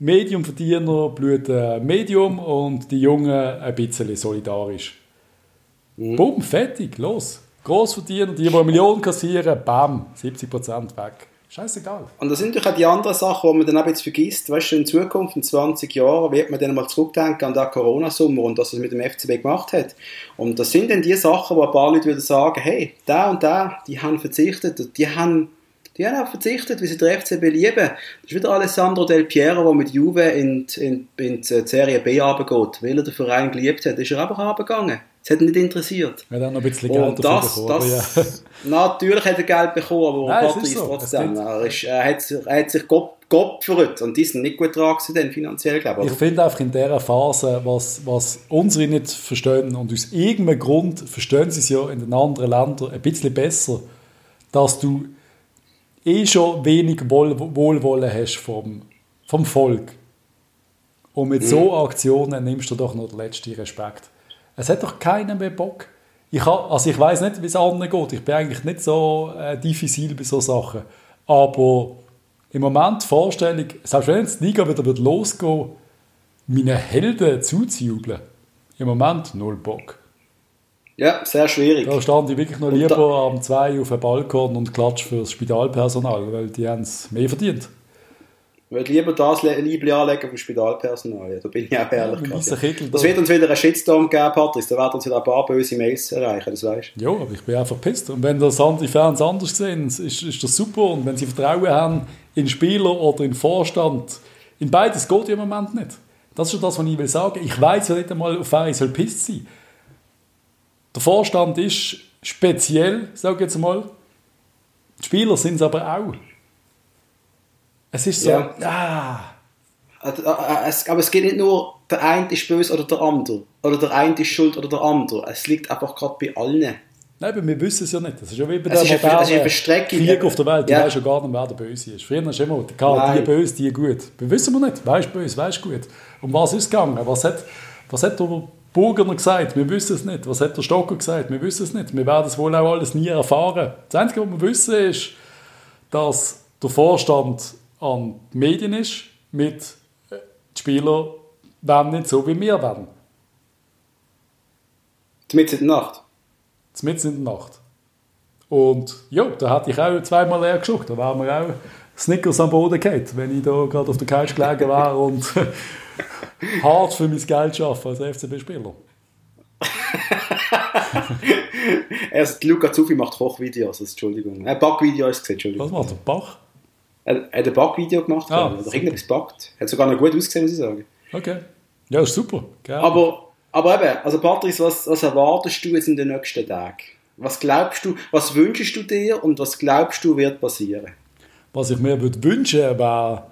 Mediumverdiener blüten Medium und die Jungen ein bisschen solidarisch. Mhm. Bumm, fertig, los. Grossverdiener, die, die eine Million kassieren, bam, 70% weg. Scheißegal. Und das sind natürlich auch die anderen Sachen, die man dann auch jetzt vergisst. Weißt du, in Zukunft, in 20 Jahren, wird man dann mal zurückdenken an den Corona-Sommer und das, was mit dem FCB gemacht hat. Und das sind dann die Sachen, wo ein paar Leute wieder sagen, hey, da und da, die haben verzichtet, die haben die haben auch verzichtet, wie sie den FCB lieben. Das ist wieder Alessandro Del Piero, der mit Juve in, in, in die Serie B runtergeht. Weil er den Verein geliebt hat, ist er einfach runtergegangen. Das hat ihn nicht interessiert. Er hat auch noch ein bisschen Geld und das, bekommen. Das, ja. Natürlich hat er Geld bekommen, aber Nein, Patrice so. trotzdem. Er, ist, er, hat, er hat sich Gott, geopfert und die sind nicht gut dran gewesen, finanziell, glaube ich. Ich finde einfach in dieser Phase, was, was unsere nicht verstehen und aus irgendeinem Grund verstehen sie es ja in den anderen Ländern ein bisschen besser, dass du eh schon wenig Wohl Wohlwollen hast vom, vom Volk. Und mit mhm. so Aktionen nimmst du doch noch den letzten Respekt. Es hat doch keiner mehr Bock. Ich, also ich weiß nicht, wie es anderen geht. Ich bin eigentlich nicht so äh, diffizil bei solchen Sachen. Aber im Moment die Vorstellung, selbst wenn jetzt die Liga wieder wird losgehen meine Helden zuzujubeln, im Moment null Bock. Ja, sehr schwierig. Da stand ich wirklich noch lieber am 2 auf dem Balkon und klatsch für das Spitalpersonal, weil die haben es mehr verdient. Ich würde lieber das Liebling anlegen vom Spitalpersonal. Ja, da bin ich auch ehrlich. Ja, das wird uns wieder einen Shitstorm geben, Patrick. Da werden uns wieder ein paar böse Mails erreichen, das weißt du. Ja, aber ich bin einfach pisst. Und wenn das die Fans anders sehen, ist, ist das super. Und wenn sie Vertrauen haben in Spieler oder in Vorstand, in beides geht ja im Moment nicht. Das ist schon das, was ich will sagen. Ich weiß ja nicht einmal, auf wen ich soll pisst sein. Der Vorstand ist speziell, sage ich jetzt mal. Die Spieler sind es aber auch. Es ist so, ja. ah. Aber es geht nicht nur, der eine ist böse oder der andere. Oder der eine ist schuld oder der andere. Es liegt einfach gerade bei allen. Nein, aber wir wissen es ja nicht. Das ist ja wie bei der modernen Krieg auf der Welt. Ja. Du weißt ja gar nicht, wer der Böse ist. Früher du immer gehabt, die böse, die gut. Wir wissen wir nicht. Wer ist böse, wer ist gut. Um was ist es gegangen? Was hat, was hat der Burgener gesagt? Wir wissen es nicht. Was hat der Stocker gesagt? Wir wissen es nicht. Wir werden es wohl auch alles nie erfahren. Das Einzige, was wir wissen, ist, dass der Vorstand an die Medien ist, mit äh, die Spieler werden nicht so wie wir werden. Mitten in der Nacht? Mitten in der Nacht. Und ja, da hatte ich auch zweimal leer geschaut. Da waren wir auch Snickers am Boden gehabt, wenn ich da gerade auf der Couch gelegen wäre und hart für mein Geld arbeite als FCB-Spieler. also, Luca Zuffi macht Kochvideos, also, Entschuldigung. Äh, Backvideos gesehen, Entschuldigung. Was macht er? Bach? Er hat ein Backvideo gemacht, ah, oder irgendetwas backt. Hat sogar noch gut ausgesehen, muss ich sagen. Okay. Ja, ist super. Gerne. Aber, aber eben, also Patrice, was, was erwartest du jetzt in den nächsten Tagen? Was glaubst du, was wünschst du dir und was glaubst du wird passieren? Was ich mir würde wünschen, wäre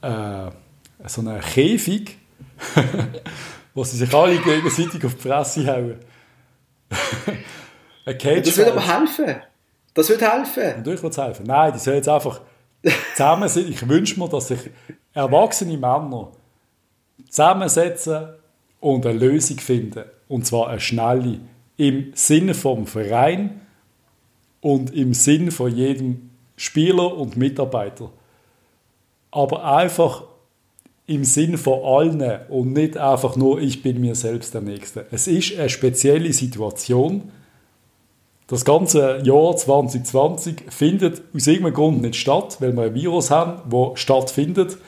äh, so ein Käfig, wo sie sich alle gegenseitig auf die Fresse hauen. das würde aber helfen. Das würde helfen. Natürlich würde es helfen. Nein, die sollen jetzt einfach zusammen sind. Ich wünsche mir, dass sich erwachsene Männer zusammensetzen und eine Lösung finden. Und zwar eine schnelle. Im Sinne vom Verein und im Sinne von jedem Spieler und Mitarbeiter. Aber einfach im Sinn von allen und nicht einfach nur, ich bin mir selbst der Nächste. Es ist eine spezielle Situation, das ganze Jahr 2020 findet aus irgendeinem Grund nicht statt, weil wir ein Virus haben, das stattfindet.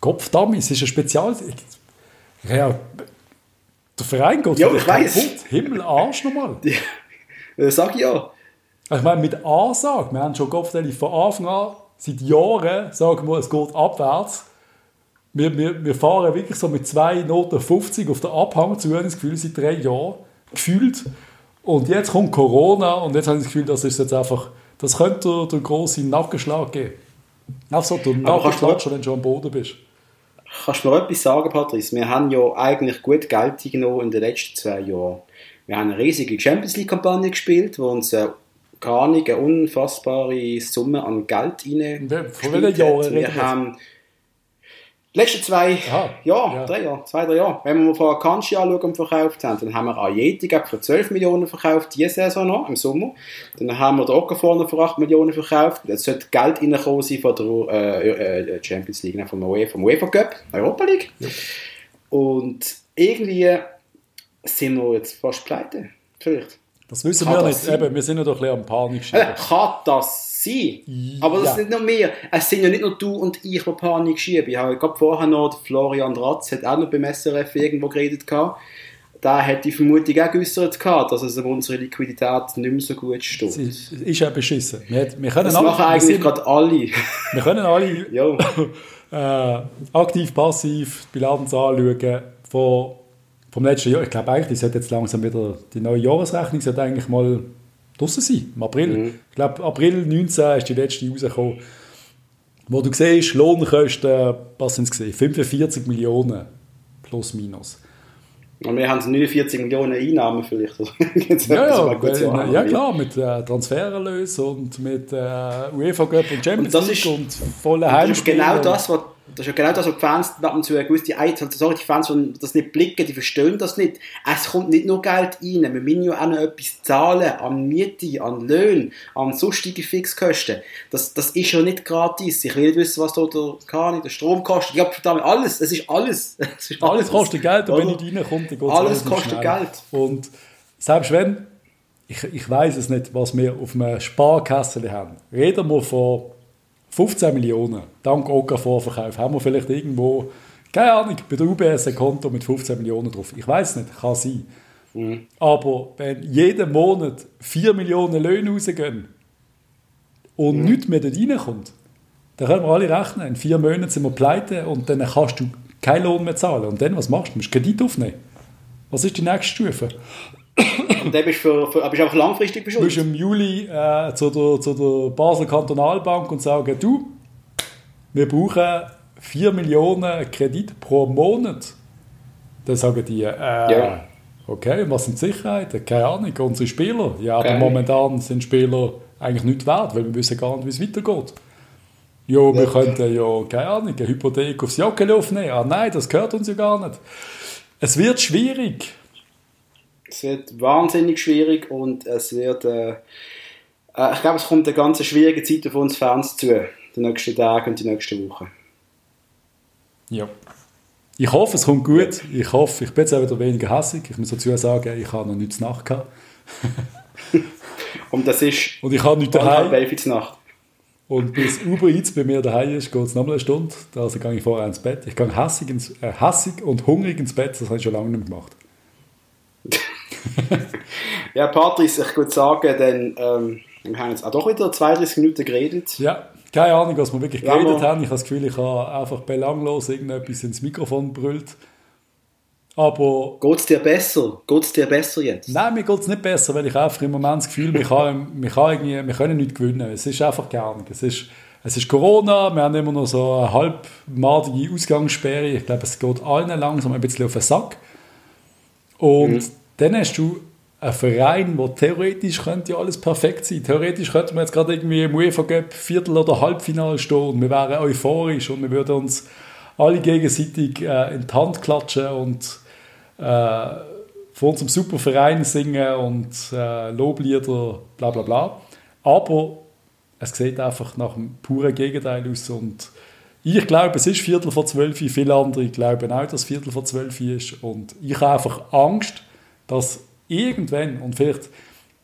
Kopfdammi, es ist ein Spezial... Ja, der Verein geht ja, ich weiß. kaputt. Himmel, Arsch nochmal. Ja, sag ich ja. Ich meine, mit Ansage, wir haben schon Kopfdammi von Anfang an, seit Jahren, sagen wir, es geht abwärts. Wir, wir, wir fahren wirklich so mit zwei Noten 50 auf den Abhang zu, das Gefühl, seit drei Jahren. Gefühlt. Und jetzt kommt Corona und jetzt habe ich das Gefühl, das ist jetzt einfach, das könnte der große Nackenschlag geben. Also der Nackenschlag, schon, wenn du schon am Boden bist. Kannst du mir etwas sagen, Patrice? Wir haben ja eigentlich gut Geld genommen in den letzten zwei Jahren. Wir haben eine riesige Champions League-Kampagne gespielt, wo uns äh, keine unfassbare Summe an Geld rein. Von welchen Jahren Wir haben die letzten zwei Aha, Jahre, ja. drei Jahre, zwei, drei Jahre. Wenn wir von Kanji anschauen und verkauft haben, dann haben wir Ayeti für 12 Millionen verkauft, diese Saison noch, im Sommer. Dann haben wir den Ockervorne für 8 Millionen verkauft. Jetzt sollte Geld reinkommen sein von der äh, äh, Champions League, vom UEFA, vom UEFA Cup, Europa League. Ja. Und irgendwie sind wir jetzt fast pleite. Vielleicht. Das wissen kann wir nicht. Eben, wir sind ja doch ein bisschen am Panik. Äh, kann das sein. Aber das ja. ist nicht nur mehr. Es sind ja nicht nur du und ich, die Panik schieben. Ich habe gerade vorher noch, Florian Ratz hat auch noch beim SRF irgendwo geredet gehabt. Da hat die Vermutung auch geäußert dass es um unsere Liquidität nicht mehr so gut steht. Es ist, ist ja beschissen. Wir, wir können das alle, machen eigentlich gerade alle. Wir können alle äh, aktiv, passiv die Bilanz anschauen von, vom letzten Jahr. Ich glaube eigentlich, sollte jetzt langsam wieder die neue Jahresrechnung sollte eigentlich mal draußen sein, im April. Mhm. Ich glaube, April 19 ist die letzte rausgekommen. wo du siehst, Lohnkosten, was sind es gesehen, 45 Millionen plus minus. Und wir haben 49 Millionen Einnahmen vielleicht. ja, ja, weil, ja, klar, mit äh, Transfererlös und mit äh, UEFA Cup und Champions League und, und volle Heimspiele. Genau das, was das ist ja genau das, was die Fans ab und zu gewisse also sorry, die Fans, die das nicht blicken, die verstehen das nicht. Es kommt nicht nur Geld rein, wir müssen ja auch noch etwas zahlen an Miete, an Löhne, an sonstige Fixkosten. Das, das ist ja nicht gratis. Ich will nicht wissen, was da der, kann, der Strom kostet. Ja, verdammt, alles. Es ist alles. Es ist alles. alles kostet Geld und wenn nicht reinkommt, dann geht es Alles kostet schnell. Geld. Und selbst wenn, ich, ich weiß es nicht, was wir auf einem Sparkasse haben. Reden wir von 15 Millionen, dank OK-Vorverkauf, haben wir vielleicht irgendwo, keine Ahnung, bei der UBS ein Konto mit 15 Millionen drauf. Ich weiß nicht, kann sein. Mhm. Aber wenn jeden Monat 4 Millionen Löhne rausgehen und mhm. nichts mehr dort reinkommt, dann können wir alle rechnen, in vier Monaten sind wir pleite und dann kannst du keinen Lohn mehr zahlen. Und dann, was machst du? Du musst Kredit aufnehmen. Was ist die nächste Stufe? Und dann bist du, für, für, bist auch langfristig beschuldigt? Du bist im Juli äh, zu, der, zu der Basel Kantonalbank und sagen, du, wir brauchen 4 Millionen Kredit pro Monat. Dann sagen die, äh, ja. okay, was sind Sicherheiten? Keine Ahnung, unsere Spieler. Ja, aber momentan sind Spieler eigentlich nicht wert, weil wir wissen gar nicht, wie es weitergeht. Ja, wir ja. könnten ja, keine Ahnung, eine Hypothek aufs Jacke aufnehmen. Ah, nein, das gehört uns ja gar nicht. Es wird schwierig. Es wird wahnsinnig schwierig und es wird, äh, äh, ich glaube, es kommt eine ganz schwierige Zeit auf uns Fans zu, die nächsten Tage und die nächsten Wochen. Ja. Ich hoffe, es kommt gut. Ich hoffe, ich bin jetzt auch wieder weniger hässig. Ich muss dazu sagen, ich habe noch nichts Nacht gehabt. und das ist und ich habe nicht daheim. Nacht. Und bis Uber Eats bei mir daheim ist, geht es nochmal eine Stunde. Also gehe ich vorher ins Bett. Ich gehe hässig, ins, äh, hässig und hungrig ins Bett. Das habe ich schon lange nicht mehr gemacht. ja, Patrice, ich würde sagen, dann, ähm, wir haben jetzt auch doch wieder 32 Minuten geredet. Ja, keine Ahnung, was wir wirklich geredet haben. Ich habe das Gefühl, ich habe einfach belanglos irgendetwas ins Mikrofon brüllt. Aber... Geht es dir besser? Geht es dir besser jetzt? Nein, mir geht es nicht besser, weil ich einfach im Moment das Gefühl, wir, kann, wir, kann irgendwie, wir können nicht gewinnen. Es ist einfach gar nicht. Es ist, es ist Corona, wir haben immer noch so eine halbmadige Ausgangssperre. Ich glaube, es geht allen langsam ein bisschen auf den Sack. Und mhm. Dann hast du einen Verein, wo theoretisch könnte ja alles perfekt sein. Theoretisch könnte man jetzt gerade irgendwie im UEFA Cup Viertel- oder Halbfinale stehen und wir wären euphorisch und wir würden uns alle gegenseitig äh, in die Hand klatschen und äh, von unserem super Verein singen und äh, Loblieder, bla bla bla. Aber es sieht einfach nach einem puren Gegenteil aus und ich glaube, es ist Viertel vor zwölf. Viele andere glauben auch, dass Viertel vor zwölf ist. Und ich habe einfach Angst, dass irgendwann, und vielleicht,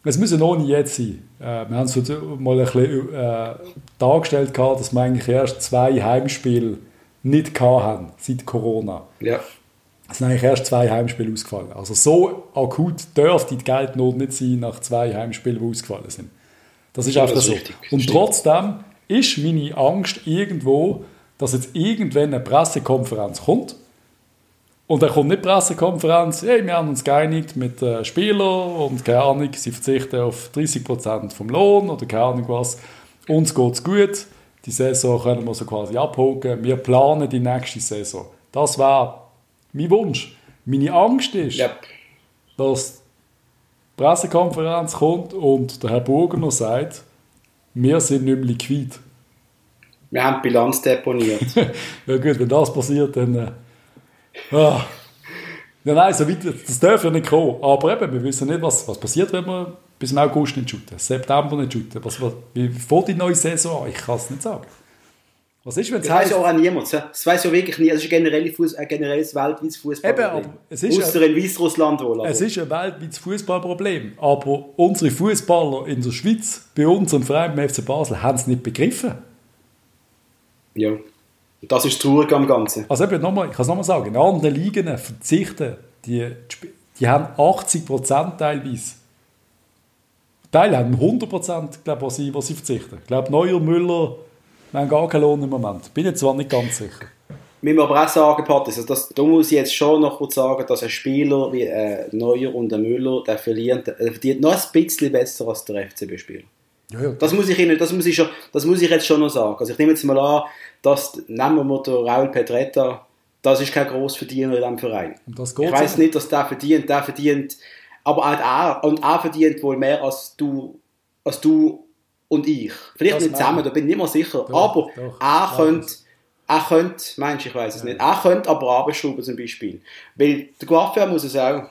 es müssen noch nicht jetzt sein, äh, wir haben es mal ein bisschen äh, dargestellt, dass wir eigentlich erst zwei Heimspiele nicht haben seit Corona. Ja. Es sind eigentlich erst zwei Heimspiele ausgefallen. Also so akut dürfte die Geldnot nicht sein nach zwei Heimspielen, die ausgefallen sind. Das ist einfach so. Richtig. Und trotzdem ist meine Angst irgendwo, dass jetzt irgendwann eine Pressekonferenz kommt. Und dann kommt nicht die Pressekonferenz, hey, wir haben uns geeinigt mit den Spielern und keine Ahnung, sie verzichten auf 30% vom Lohn oder keine Ahnung was. Uns geht es gut, die Saison können wir so quasi abholen, wir planen die nächste Saison. Das wäre mein Wunsch. Meine Angst ist, yep. dass die Pressekonferenz kommt und der Herr Burgener sagt, wir sind nicht mehr liquid. Wir haben Bilanz deponiert. ja gut, wenn das passiert, dann... Äh, ah. Ja, nein, so weit, das darf ja nicht kommen. Aber eben, wir wissen nicht, was, was passiert, wenn wir bis im August nicht shooten, September nicht shooten. Was, was, wie fährt die neue Saison an? Ich kann es nicht sagen. Was ist, wenn das weiß auch niemand. Das weiß ja wirklich nie. Es ist ein, generelles, Fuß, ein generelles weltweites Fußballproblem. Außer in Weißrussland wohl. Aber. Es ist ein weltweites Fußballproblem. Aber unsere Fußballer in der Schweiz, bei unserem Verein, beim FC Basel, haben es nicht begriffen. Ja. Das ist traurig am Ganzen. Also eben nochmal, ich kann es nochmal sagen, in anderen Ligen verzichten, die, die haben 80 Prozent teilweise. Teile haben 100 Prozent, glaube was sie, was sie verzichten. Ich glaube, Neuer, Müller, haben gar keinen Lohn im Moment. Bin jetzt zwar nicht ganz sicher. Müssen wir aber auch sagen, Patrick, also das, da muss ich jetzt schon noch kurz sagen, dass ein Spieler wie äh, Neuer und der Müller, der verdient, der verdient noch ein bisschen besser als der FCB-Spieler. Ja, ja, das, muss ich Ihnen, das, muss ich schon, das muss ich jetzt schon noch sagen. Also ich nehme jetzt mal an, dass, nehmen wir den Raul Pedretta, das ist kein Grossverdiener in diesem Verein. ich weiß nicht, dass der verdient, der verdient, aber auch er, und er verdient wohl mehr als du, als du und ich. Vielleicht das nicht zusammen, da bin ich nicht mehr sicher. Doch, aber doch, er könnte, er könnte, meinst du, ich weiß es ja. nicht, er könnte aber abschrauben zum Beispiel. Weil der Coiffeur muss es auch.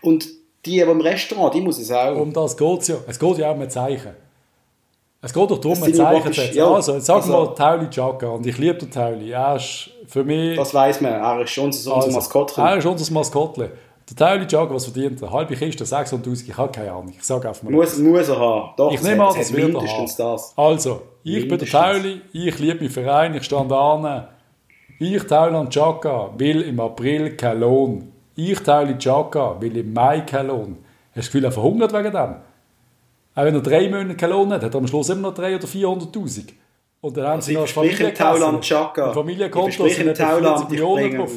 Und die, die im Restaurant, die muss es auch. Um das geht es ja. Es geht ja auch um ein Zeichen. Es geht doch darum, ein Zeichen zu setzen. Ja, also, jetzt sagen also, wir Tauli Chaka und ich liebe den Tauli. Er ist für mich... Das weiß man, er ist unser, unser also, Maskottchen. Er ist unser Maskottchen. Der Tauli Chaka, was verdient er? Halbe Kiste, 600'000, ich habe keine Ahnung. Ich sage einfach mal. Muss, muss er haben. Doch, ich nehme an, das wird er haben. Das. Also, ich bin der Tauli, ich liebe meinen Verein, ich stand an. Ich, Tauli Chaka, will im April keinen Lohn. Ich, Tauli Chaka, will im Mai keinen Lohn. Hast du das Gefühl, er verhungert wegen dem? Auch wenn er drei Monate keine Lohn hat, hat er am Schluss immer noch 300.000 oder 400'000. Und dann haben also sie noch Familienkonto. Familienkonto sind Tauland, Millionen drauf.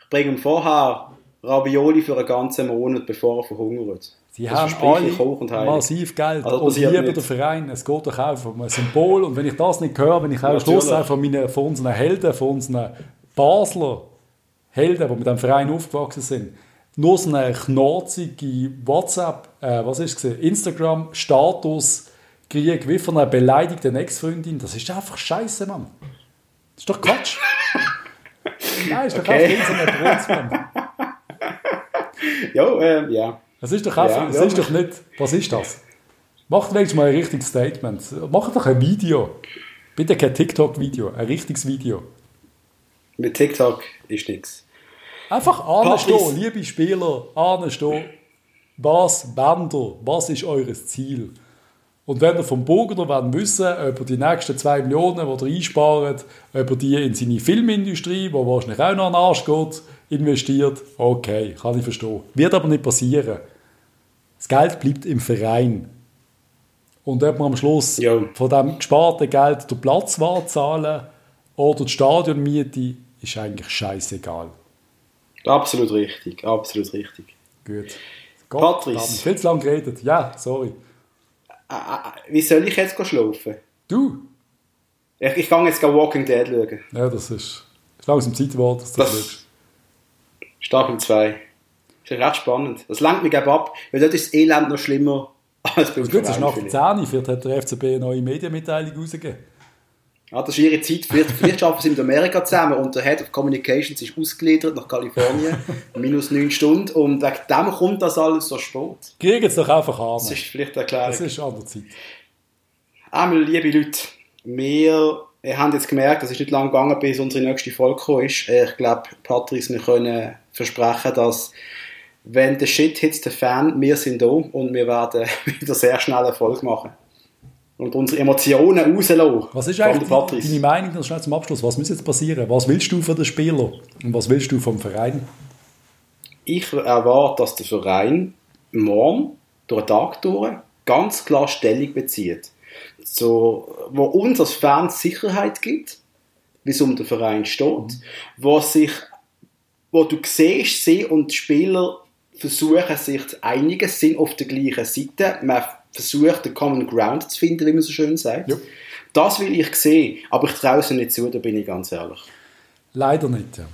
Ich bringe ihm vorher Ravioli für einen ganzen Monat, bevor er verhungert. Sie das haben alle massiv Geld also, und lieben den Verein. Es geht doch auch um ein Symbol. Und wenn ich das nicht höre, wenn ich auch Schluss von, meinen, von unseren Helden, von unseren Basler Helden, die mit dem Verein aufgewachsen sind, nur so eine knorzige WhatsApp, äh, was ist es, Instagram-Status kriege, wie von einer beleidigten Ex-Freundin. Das ist einfach scheiße, Mann. Das ist doch Quatsch. Nein, ist doch okay. einfach so ein Mann. ja, ähm, ja. Das ist doch einfach, ja, das ja. ist doch nicht, was ist das? Macht wenigstens mal ein richtiges Statement. Macht doch ein Video. Bitte kein TikTok-Video, ein richtiges Video. Mit TikTok ist nichts. Einfach anstehen, liebe Spieler, anstehen. Was Bänder, was ist eures Ziel? Und wenn ihr vom Burgener wollt wissen ob er die nächsten 2 Millionen, die er einspart, ob er die in seine Filmindustrie, wo wahrscheinlich auch noch an den Arsch geht, investiert, okay, kann ich verstehen. Wird aber nicht passieren. Das Geld bleibt im Verein. Und ob man am Schluss ja. von dem gesparten Geld den Platzwart zahlen oder die Stadionmiete, ist eigentlich scheißegal. Absolut richtig, absolut richtig. Gut. Gott, Patrice. viel zu lange geredet. Ja, sorry. Wie soll ich jetzt schlafen? Du? Ich, ich gehe jetzt Walking Dead schauen. Ja, das ist, ist langsam Zeit geworden, dass du das, das Staffel 2. Das ist recht spannend. Das lenkt mich ab, weil dort ist das Elend noch schlimmer als beim Gut, das ist nach der 10. Vielleicht hat der FCB eine neue Medienmitteilung rausgegeben. Ja, das ist ihre Zeit. Vielleicht, vielleicht arbeiten sie mit Amerika zusammen und der Head of Communications ist ausgeliefert nach Kalifornien, minus neun Stunden und wegen dem kommt das alles so spät. Kriegen es doch einfach an. Das ist vielleicht eine Erklärung. Das ist an der Zeit. Einmal, liebe Leute, wir, haben jetzt gemerkt, es ist nicht lange gegangen, bis unsere nächste Folge gekommen ist. Ich glaube, Patrice, wir können versprechen, dass wenn der Shit hits the Fan, wir sind da und wir werden wieder sehr schnell Erfolg machen und unsere Emotionen rauslassen. Was ist eigentlich die, deine Meinung noch schnell zum Abschluss? Was muss jetzt passieren? Was willst du von den Spielern und was willst du vom Verein? Ich erwarte, dass der Verein morgen durch den Tag durch ganz klar Stellung bezieht. So, wo uns als Fans Sicherheit gibt, wie es um den Verein steht, mhm. wo sich, wo du siehst, sie und die Spieler versuchen sich zu einigen, sind auf der gleichen Seite. Man versucht, den Common Ground zu finden, wie man so schön sagt. Ja. Das will ich sehen, aber ich traue es nicht zu, da bin ich ganz ehrlich. Leider nicht, ja.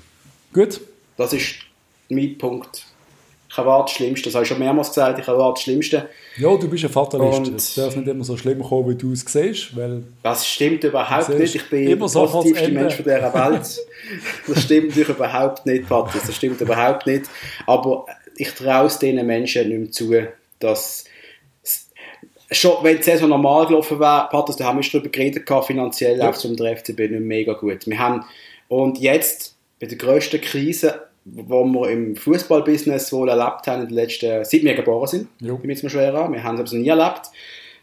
Gut. Das ist mein Punkt. Ich erwarte das Schlimmste, das habe ich schon mehrmals gesagt, ich erwarte das Schlimmste. Ja, du bist ein Fatalist. es darf nicht immer so schlimm kommen, wie du es siehst. Weil das stimmt überhaupt nicht. Ich bin der positivste Mensch dieser Welt. das stimmt natürlich überhaupt nicht, Patrick. Das stimmt überhaupt nicht. Aber ich traue es diesen Menschen nicht mehr zu, dass schon, wenn die Saison normal gelaufen wäre, Patrick, da haben wir schon darüber geredet, finanziell ja. läuft es um den FCB nicht mega gut. Wir haben, und jetzt, bei der grössten Krise, die wir im Fußballbusiness wohl erlebt haben in den letzten, seit wir geboren sind, ja. bin jetzt mal schwer an, wir haben es aber nie erlebt,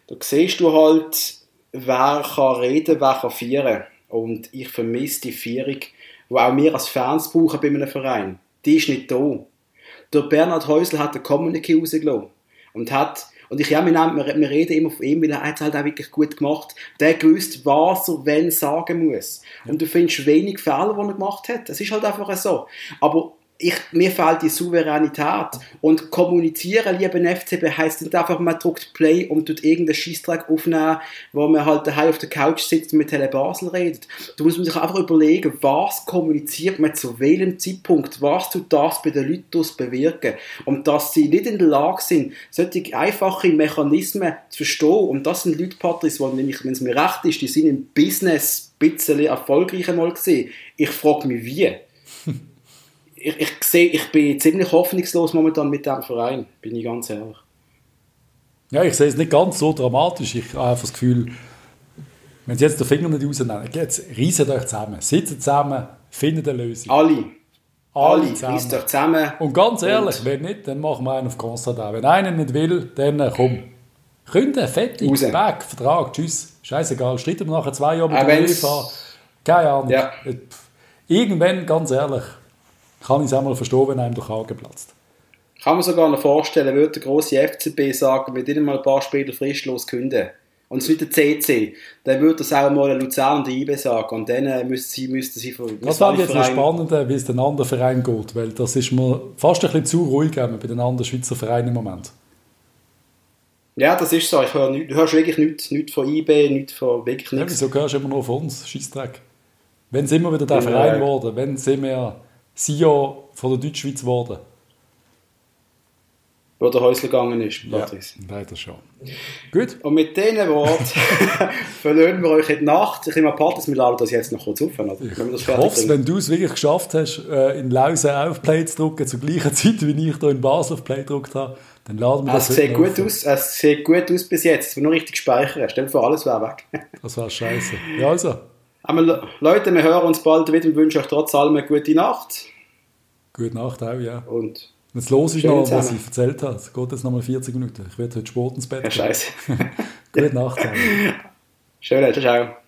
da siehst du halt, wer kann reden, wer kann feiern. Und ich vermisse die Feierung, die auch wir als Fans brauchen bei einem Verein. Die ist nicht da. Der Bernhard Häusl hat den Communique rausgelassen und hat und ich, ja, wir, wir, wir reden immer von ihm, weil er hat es halt auch wirklich gut gemacht. Der gewusst, was er wenn sagen muss. Und du findest wenig Fehler, die er gemacht hat. Das ist halt einfach so. Aber ich, mir fehlt die Souveränität. Und kommunizieren, lieben FCB, heisst nicht einfach, man drückt Play und tut irgendeinen Scheißtrag aufnehmen, wo man halt daheim auf der Couch sitzt und mit Tele Basel redet. Da muss man sich einfach überlegen, was kommuniziert man zu welchem Zeitpunkt, was tut das bei den Leuten bewirken. Und dass sie nicht in der Lage sind, solche einfache Mechanismen zu verstehen. Und das sind Leute, Patrice, die, wenn es mir recht ist, die sind im Business ein bisschen erfolgreicher mal gesehen. Ich frage mich, wie ich, ich, sehe, ich bin ziemlich hoffnungslos momentan mit dem Verein, bin ich ganz ehrlich. Ja, ich sehe es nicht ganz so dramatisch. Ich habe einfach das Gefühl, wenn Sie jetzt den Finger nicht rausnehmen, jetzt reissen euch zusammen, sitzen zusammen, finden eine Lösung. Alle. Alle, Alle zusammen. euch zusammen. Und ganz ehrlich, und wenn nicht, dann machen wir einen auf Konstantin. Wenn einer nicht will, dann äh, komm. Künden, fertig, Raus. weg, Vertrag, tschüss. Scheißegal, streiten wir nachher zwei Jahre mit dem UEFA. Keine Ahnung. Ja. Irgendwann, ganz ehrlich, kann ich es auch mal verstehen, wenn einem der Kragen platzt. Kann man sogar noch vorstellen, würde der grosse FCB sagen, wir würden mal ein paar Spieler fristlos künden. Und es ist nicht der CC. Dann würde das auch mal Luzern und IB sagen. Und dann äh, müssten sie, müssten sie von Das wäre jetzt noch spannend, äh, wie es den anderen Verein geht. Weil das ist mir fast ein bisschen zu ruhig bei den anderen Schweizer Vereinen im Moment. Ja, das ist so. Ich höre, du hörst wirklich nichts, nichts von IB, nichts von wirklich nichts. Ja, wieso hörst du immer nur von uns? Scheissdreck. Wenn sind wir wieder der ja, Verein geworden? Wenn sind wir CEO von der Deutschschweiz geworden. Wo der Häusler gegangen ist, Patrice. Ja, leider schon. Gut. Und mit diesen Worten verlieren wir euch die Nacht. Ich nehme Patrice, wir laden das jetzt noch kurz auf. Oder? Ich hoffe wenn du es wirklich geschafft hast, äh, in Lausen auf Play zu drücken, zur gleichen Zeit, wie ich hier in Basel auf Play gedrückt habe, dann laden wir das es sieht gut aus. Es sieht gut aus bis jetzt. Wird nur richtig speichern. Stell dir vor, alles wäre weg. das wäre scheiße. Ja, also. Aber Leute, wir hören uns bald wieder und wünschen euch trotz allem eine gute Nacht. Gute Nacht auch, ja. Und jetzt los ist noch, was ich erzählt habe. Es geht jetzt noch mal 40 Minuten. Ich werde heute Sport ins Bett. Ja, scheiße. gute Nacht. Schön, ciao, ciao.